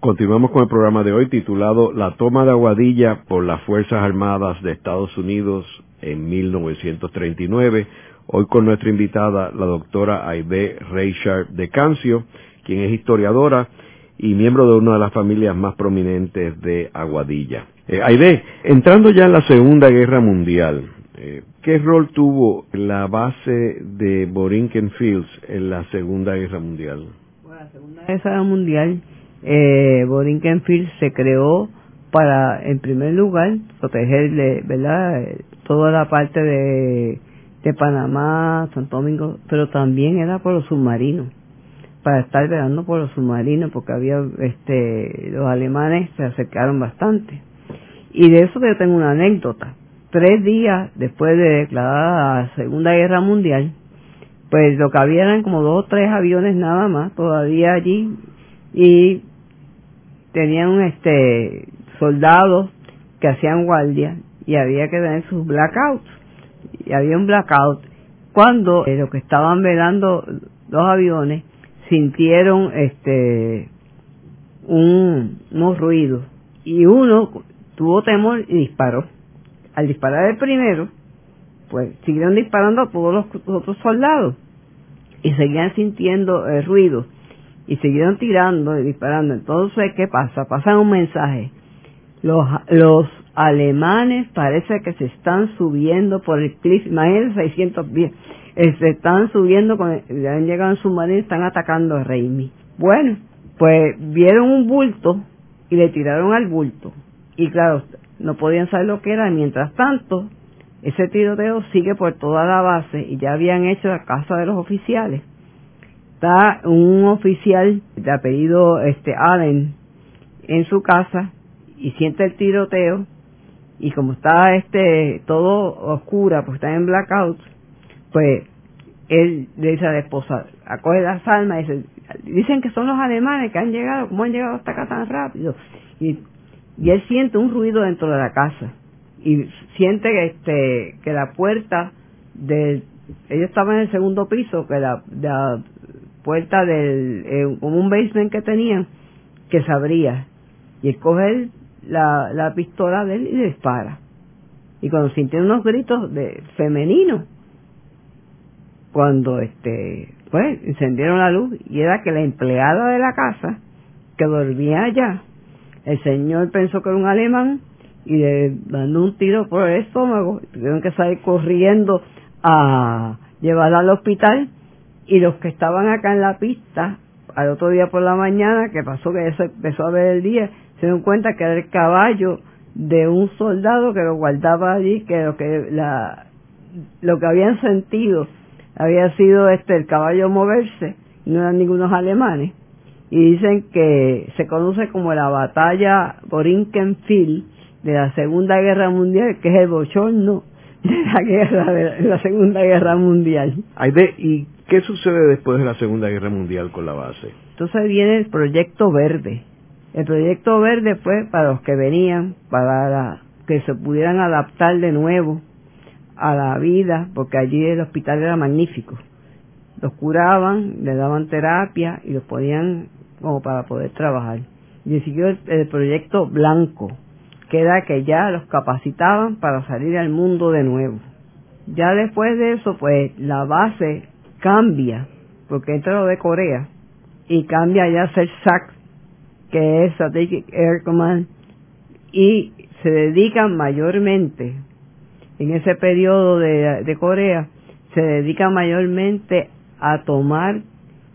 Continuamos con el programa de hoy titulado La toma de Aguadilla por las Fuerzas Armadas de Estados Unidos en 1939. Hoy con nuestra invitada, la doctora Aide Reichard de Cancio, quien es historiadora y miembro de una de las familias más prominentes de Aguadilla. Eh, Aide, entrando ya en la Segunda Guerra Mundial, eh, ¿Qué rol tuvo la base de Borinquen Fields en la Segunda Guerra Mundial? Bueno, la Segunda Guerra Mundial, eh, Borinquen Fields se creó para, en primer lugar, protegerle, ¿verdad?, toda la parte de, Panamá, Santo Domingo, pero también era por los submarinos, para estar velando por los submarinos, porque había, este, los alemanes se acercaron bastante. Y de eso yo tengo una anécdota tres días después de declarada la Segunda Guerra Mundial, pues lo que había eran como dos o tres aviones nada más todavía allí y tenían este soldados que hacían guardia y había que tener sus blackouts. Y había un blackout cuando eh, los que estaban velando los aviones sintieron este un, unos ruidos y uno tuvo temor y disparó. Al disparar el primero, pues siguieron disparando a todos los otros soldados y seguían sintiendo el ruido y siguieron tirando y disparando. Entonces, ¿qué pasa? Pasan un mensaje. Los, alemanes parece que se están subiendo por el cliff, imagínense 600 pies, eh, se están subiendo, con, han llegado en submarino y están atacando a Reimi. Bueno, pues vieron un bulto y le tiraron al bulto. Y claro, no podían saber lo que era. Mientras tanto, ese tiroteo sigue por toda la base y ya habían hecho la casa de los oficiales. Está un oficial de apellido este Allen en su casa y siente el tiroteo y como está este todo oscura, pues está en blackout, pues él le dice a la esposa, acoge las almas y dice, dicen que son los alemanes que han llegado, ¿cómo han llegado hasta acá tan rápido? Y, y él siente un ruido dentro de la casa y siente que este que la puerta del ellos estaban en el segundo piso que la, puerta del eh, como un basement que tenían que se abría. Y él coge la, la pistola de él y le dispara. Y cuando sintió unos gritos de femeninos cuando este pues encendieron la luz y era que la empleada de la casa que dormía allá el señor pensó que era un alemán y le mandó un tiro por el estómago. Tuvieron que salir corriendo a llevarla al hospital. Y los que estaban acá en la pista al otro día por la mañana que pasó que se empezó a ver el día se dieron cuenta que era el caballo de un soldado que lo guardaba allí que lo que lo que habían sentido había sido este el caballo moverse, no eran ningunos alemanes, y dicen que se conoce como la batalla Borinkenfield de la Segunda Guerra Mundial, que es el bochorno de la guerra de la Segunda Guerra Mundial. ¿Y qué sucede después de la Segunda Guerra Mundial con la base? Entonces viene el Proyecto Verde. El Proyecto Verde fue para los que venían, para que se pudieran adaptar de nuevo a la vida, porque allí el hospital era magnífico. Los curaban, les daban terapia y los ponían como para poder trabajar. Y siguió el, proyecto Blanco, que era que ya los capacitaban para salir al mundo de nuevo. Ya después de eso, pues la base cambia, porque entra lo de Corea, y cambia ya a ser SAC, que es Strategic Air Command, y se dedican mayormente en ese periodo de, Corea se dedica mayormente a tomar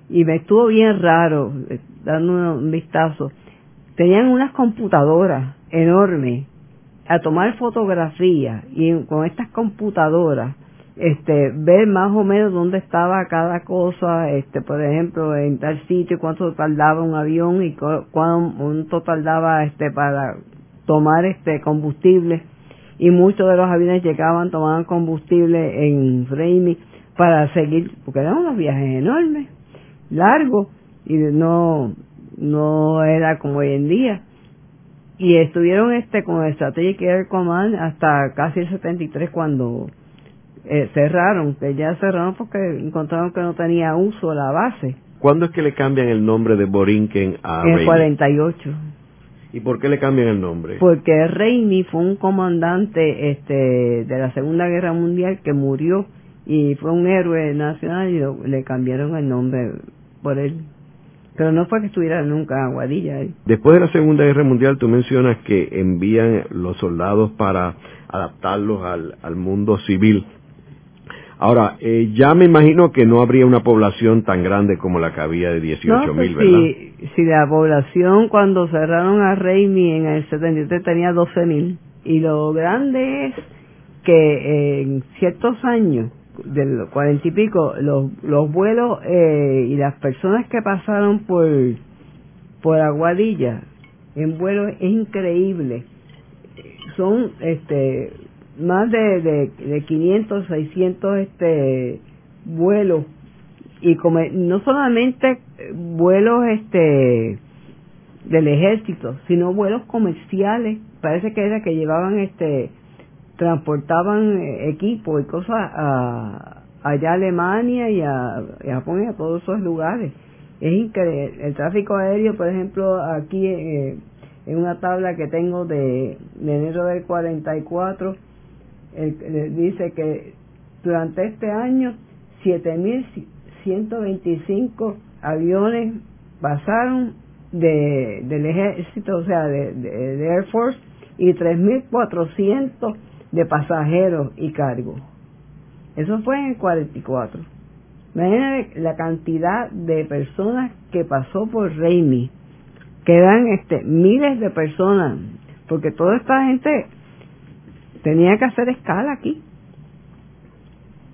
y me estuvo bien raro dando un vistazo tenían unas computadoras enormes a tomar fotografías y con estas computadoras este ver más o menos dónde estaba cada cosa este por ejemplo en tal sitio cuánto tardaba un avión y cuánto tardaba este para tomar este combustible. Y muchos de los aviones llegaban, tomaban combustible en Freimi para seguir, porque eran unos viajes enormes, largos, y no, no era como hoy en día. Y estuvieron este con el Strategic Air Command hasta casi el 73 cuando eh, cerraron, que ya cerraron porque encontraron que no tenía uso la base. ¿Cuándo es que le cambian el nombre de Borinquen a En el 48. ¿Y por qué le cambian el nombre? Porque Reini fue un comandante este, de la Segunda Guerra Mundial que murió y fue un héroe nacional y le cambiaron el nombre por él. Pero no fue que estuviera nunca Aguadilla. Después de la Segunda Guerra Mundial, tú mencionas que envían los soldados para adaptarlos al, al mundo civil. Ahora, eh, ya me imagino que no habría una población tan grande como la que había de 18 mil, pues ¿verdad? Si, si la población cuando cerraron a Reimi en el 73 tenía 12 mil. Y lo grande es que en ciertos años, del cuarenta y pico, los, los vuelos eh, y las personas que pasaron por, por Aguadilla en vuelo es increíble. Son este más de, de, de 500, 600 este, vuelos y como, no solamente vuelos este del ejército, sino vuelos comerciales parece que era que llevaban este transportaban equipo y cosas a, allá a Alemania y a, Japón y a todos esos lugares. Es increíble. El tráfico aéreo, por ejemplo, aquí eh, en una tabla que tengo de, de enero del 44, el, dice que durante este año 7.125 aviones pasaron de, del ejército, o sea, de, de Air Force, y 3.400 de pasajeros y cargos. Eso fue en el 44. Imagínate la cantidad de personas que pasó por Reimi, que eran este, miles de personas, porque toda esta gente tenía que hacer escala aquí.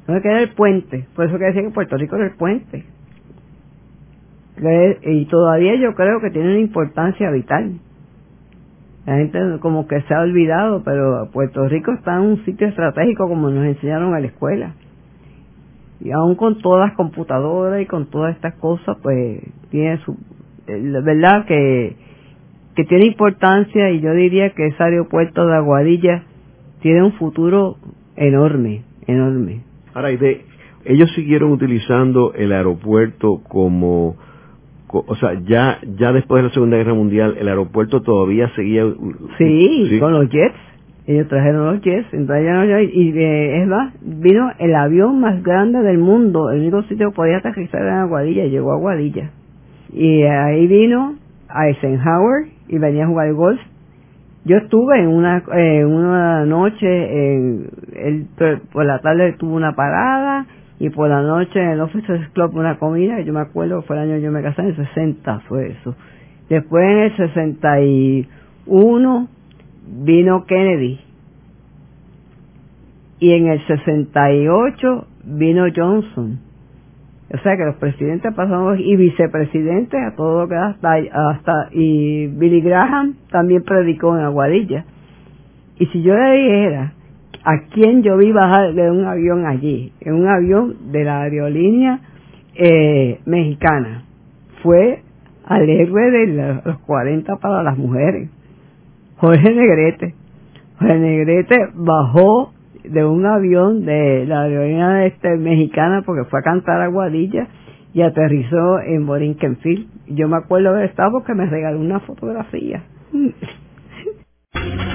No que era el puente, por eso que decía que Puerto Rico era el puente. Y todavía yo creo que tiene una importancia vital. La gente como que se ha olvidado, pero Puerto Rico está en un sitio estratégico como nos enseñaron en la escuela. Y aún con todas las computadoras y con todas estas cosas, pues tiene su... La verdad que, que tiene importancia y yo diría que ese aeropuerto de Aguadilla tiene un futuro enorme, enorme. Ahora, ellos siguieron utilizando el aeropuerto como o sea, ya ya después de la Segunda Guerra Mundial, el aeropuerto todavía seguía... Sí, con los jets. Ellos trajeron los jets, entonces ya y eh, es más, vino el avión más grande del mundo, el único sitio que podía aterrizar en Aguadilla, llegó a Aguadilla. Y ahí vino Eisenhower y venía a jugar golf. Yo estuve en una, en una noche, en, el, por la tarde tuvo una parada, y por la noche en el Officers Club una comida, yo me acuerdo, fue el año yo me casé, en el 60 fue eso. Después en el 61 vino Kennedy y en el 68 vino Johnson. O sea que los presidentes pasaron y vicepresidentes a todo lo que hasta, hasta y Billy Graham también predicó en Aguadilla. Y si yo le dijera a quién yo vi bajar de un avión allí, en un avión de la aerolínea eh, mexicana. Fue al héroe de los 40 para las mujeres, Jorge Negrete. Jorge Negrete bajó de un avión de la aerolínea este, mexicana porque fue a cantar a Guadilla y aterrizó en Borinquenfield. Yo me acuerdo de estar porque me regaló una fotografía.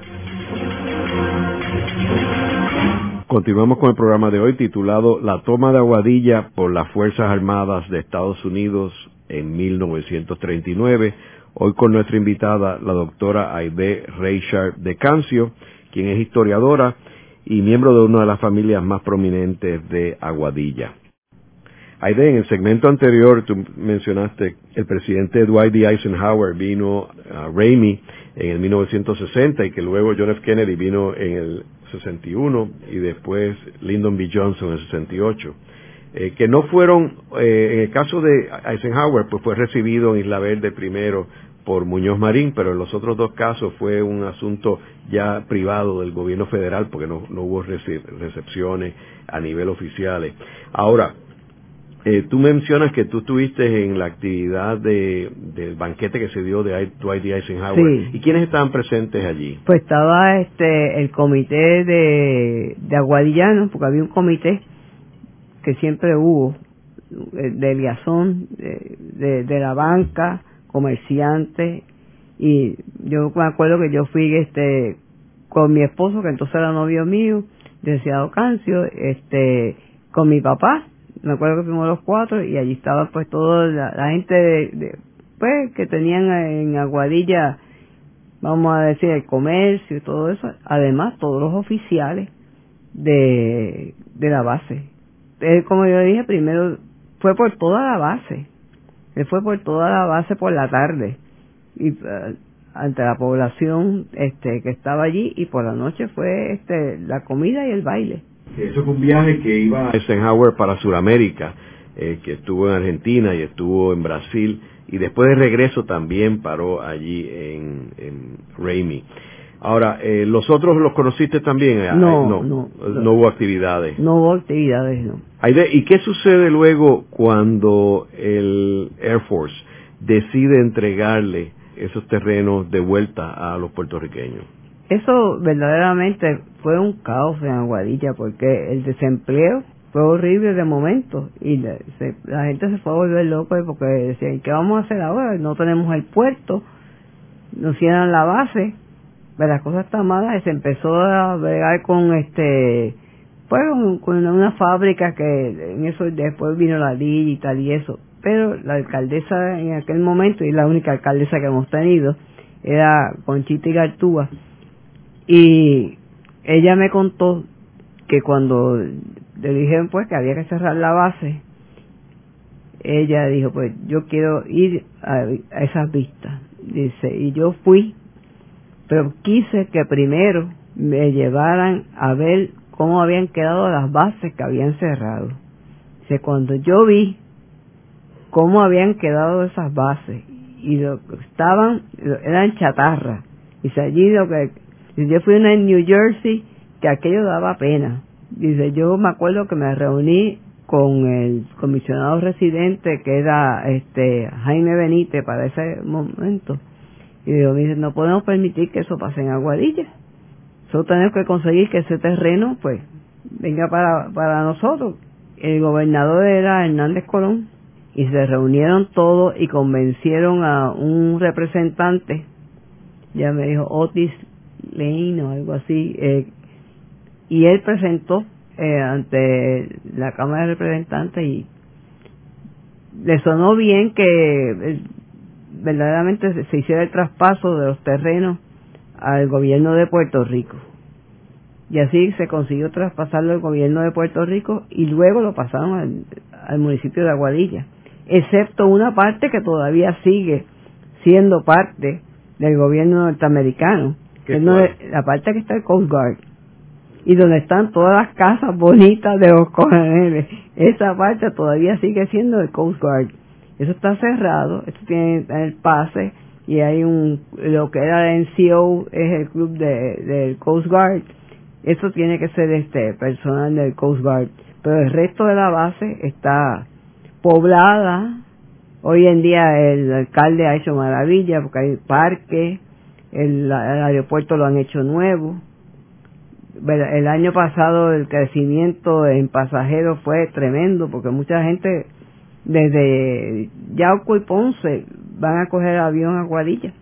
Continuamos con el programa de hoy titulado La toma de Aguadilla por las Fuerzas Armadas de Estados Unidos en 1939. Hoy con nuestra invitada, la doctora Aide Reichard de Cancio, quien es historiadora y miembro de una de las familias más prominentes de Aguadilla. Aide, en el segmento anterior tú mencionaste el presidente Dwight D. Eisenhower vino a Ramey en el 1960 y que luego John F. Kennedy vino en el 61 y después Lyndon B. Johnson en el 68. Eh, que no fueron, eh, en el caso de Eisenhower, pues fue recibido en Isla Verde primero por Muñoz Marín, pero en los otros dos casos fue un asunto ya privado del gobierno federal porque no, no hubo recepciones a nivel oficiales. Ahora, eh, tú mencionas que tú estuviste en la actividad de, del banquete que se dio de Dwight Eisenhower. ¿Y quiénes estaban presentes allí? Pues estaba este el comité de, de Aguadillanos, porque había un comité que siempre hubo, eh, de liazón, de, de, la banca, comerciantes, y yo me acuerdo que yo fui este con mi esposo, que entonces era novio mío, deseado Cancio, este, con mi papá, me acuerdo que fuimos los cuatro y allí estaba pues toda la, gente de, pues que tenían en Aguadilla vamos a decir el comercio y todo eso además todos los oficiales de, de la base él como yo dije primero fue por toda la base él fue por toda la base por la tarde y eh, ante la población este que estaba allí y por la noche fue este la comida y el baile. Eso fue un viaje que iba Eisenhower para Sudamérica, eh, que estuvo en Argentina y estuvo en Brasil y después de regreso también paró allí en, en Raimi. Ahora, eh, ¿los otros los conociste también? No, no, no, no, hubo actividades. No hubo actividades, no. ¿Y qué sucede luego cuando el Air Force decide entregarle esos terrenos de vuelta a los puertorriqueños? Eso verdaderamente fue un caos en Aguadilla porque el desempleo fue horrible de momento y la, gente se fue a volver loca porque decían, ¿qué vamos a hacer ahora? No tenemos el puerto, nos cierran la base pues las cosas están malas y se empezó a bregar con este pues con una fábrica que en eso después vino la ley y tal y eso pero la alcaldesa en aquel momento y la única alcaldesa que hemos tenido era Conchita y Gartúa y ella me contó que cuando le dijeron pues que había que cerrar la base ella dijo pues yo quiero ir a, esas vistas dice y yo fui pero quise que primero me llevaran a ver cómo habían quedado las bases que habían cerrado. Dice, cuando yo vi cómo habían quedado esas bases y lo estaban, eran chatarra. Dice, allí lo que, yo fui una en New Jersey que aquello daba pena. Dice, yo me acuerdo que me reuní con el comisionado residente que era este Jaime Benítez para ese momento y digo, no podemos permitir que eso pase en Aguadilla. Solo tenemos que conseguir que ese terreno, pues, venga para, para nosotros. El gobernador era Hernández Colón y se reunieron todos y convencieron a un representante, ya me dijo Otis Lane o algo así, eh, y él presentó eh, ante la Cámara de Representantes y le sonó bien que verdaderamente se hiciera el traspaso de los terrenos al gobierno de Puerto Rico. Y así se consiguió traspasarlo al gobierno de Puerto Rico y luego lo pasaron al, municipio de Aguadilla, excepto una parte que todavía sigue siendo parte del gobierno norteamericano, que es la parte que está el Coast Guard y donde están todas las casas bonitas de los cojones. Esa parte todavía sigue siendo el Coast Guard. Eso está cerrado, esto tiene el pase y hay un, lo que era el NCO es el club de, del Coast Guard, eso tiene que ser este personal del Coast Guard, pero el resto de la base está poblada, hoy en día el alcalde ha hecho maravilla porque hay parque, el, el aeropuerto lo han hecho nuevo, el año pasado el crecimiento en pasajeros fue tremendo porque mucha gente desde Yauco y Ponce van a coger avión a Guadilla.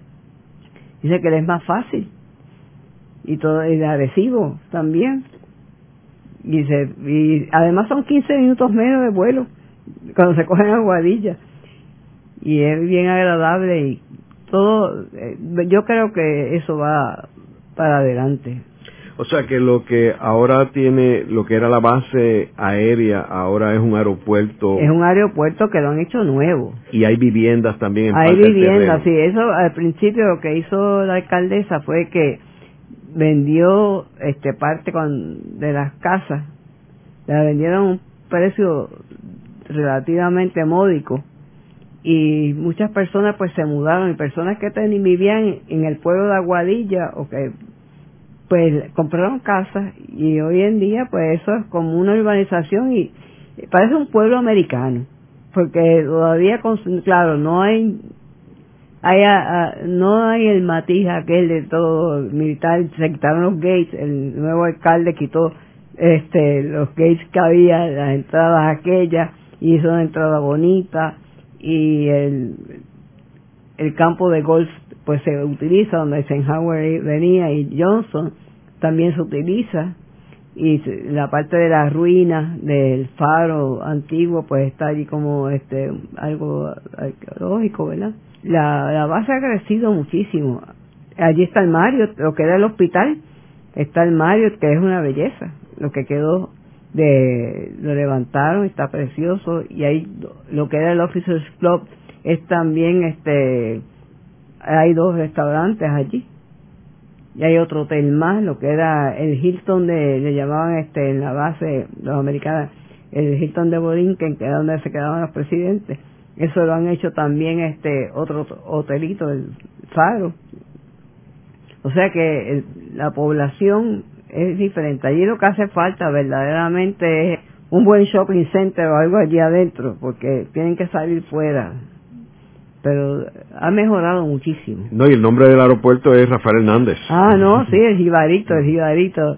Dice que es más fácil. Y todo es agresivo también. Y, se, y además son 15 minutos menos de vuelo cuando se cogen a Guadilla. Y es bien agradable y todo, eh, yo creo que eso va para adelante. O sea que lo que ahora tiene, lo que era la base aérea, ahora es un aeropuerto. Es un aeropuerto que lo han hecho nuevo. Y hay viviendas también en Hay viviendas, sí. Eso al principio lo que hizo la alcaldesa fue que vendió este parte con, de las casas, la vendieron a un precio relativamente módico y muchas personas pues se mudaron y personas que vivían en el pueblo de Aguadilla o que pues compraron casas y hoy en día pues eso es como una urbanización y parece un pueblo americano porque todavía claro no hay hay no hay el matiz aquel de todo militar se quitaron los gates el nuevo alcalde quitó este los gates que había las entradas aquellas hizo una entrada bonita y el el campo de golf pues se utiliza donde Eisenhower venía y Johnson también se utiliza. Y la parte de las ruinas del faro antiguo pues está allí como este algo arqueológico verdad la, la base ha crecido muchísimo. Allí está el Mario lo que era el hospital está el Mario que es una belleza lo que quedó de lo levantaron está precioso y ahí lo que era el Officers Club es también este hay dos restaurantes allí y hay otro hotel más, lo que era el Hilton de, le llamaban este en la base los americanos, el Hilton de Borinquen, que era donde se quedaban los presidentes. Eso lo han hecho también este otro hotelito, el Faro. O sea que la población es diferente. Allí lo que hace falta verdaderamente es un buen shopping center o algo allí adentro, porque tienen que salir fuera pero ha mejorado muchísimo. No, y el nombre del aeropuerto es Rafael Hernández. Ah, no, sí, el jibarito, el jibarito.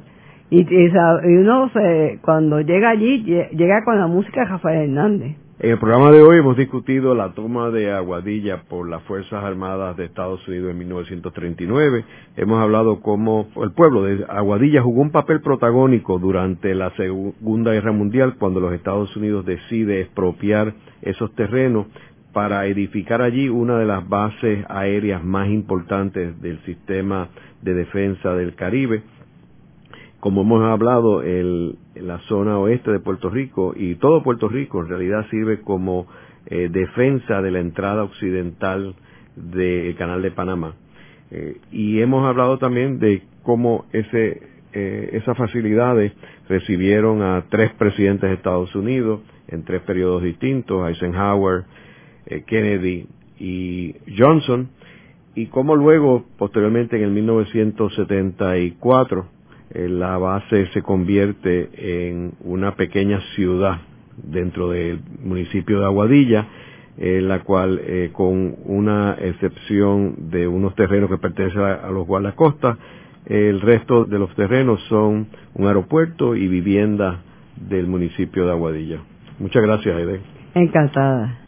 Y, y, uno se, cuando llega allí, llega con la música de Rafael Hernández. En el programa de hoy hemos discutido la toma de Aguadilla por las Fuerzas Armadas de Estados Unidos en 1939. Hemos hablado cómo el pueblo de Aguadilla jugó un papel protagónico durante la Segunda Guerra Mundial cuando los Estados Unidos decide expropiar esos terrenos para edificar allí una de las bases aéreas más importantes del sistema de defensa del Caribe. Como hemos hablado, el, la zona oeste de Puerto Rico y todo Puerto Rico en realidad sirve como eh, defensa de la entrada occidental del canal de Panamá. Eh, y hemos hablado también de cómo ese, eh, esas facilidades recibieron a tres presidentes de Estados Unidos en tres periodos distintos, Eisenhower, eh, Kennedy y Johnson, y cómo luego, posteriormente en el 1974, eh, la base se convierte en una pequeña ciudad dentro del municipio de Aguadilla, en la cual, eh, con una excepción de unos terrenos que pertenecen a, los guardacostas, el resto de los terrenos son un aeropuerto y vivienda del municipio de Aguadilla. Muchas gracias, Aide. Encantada.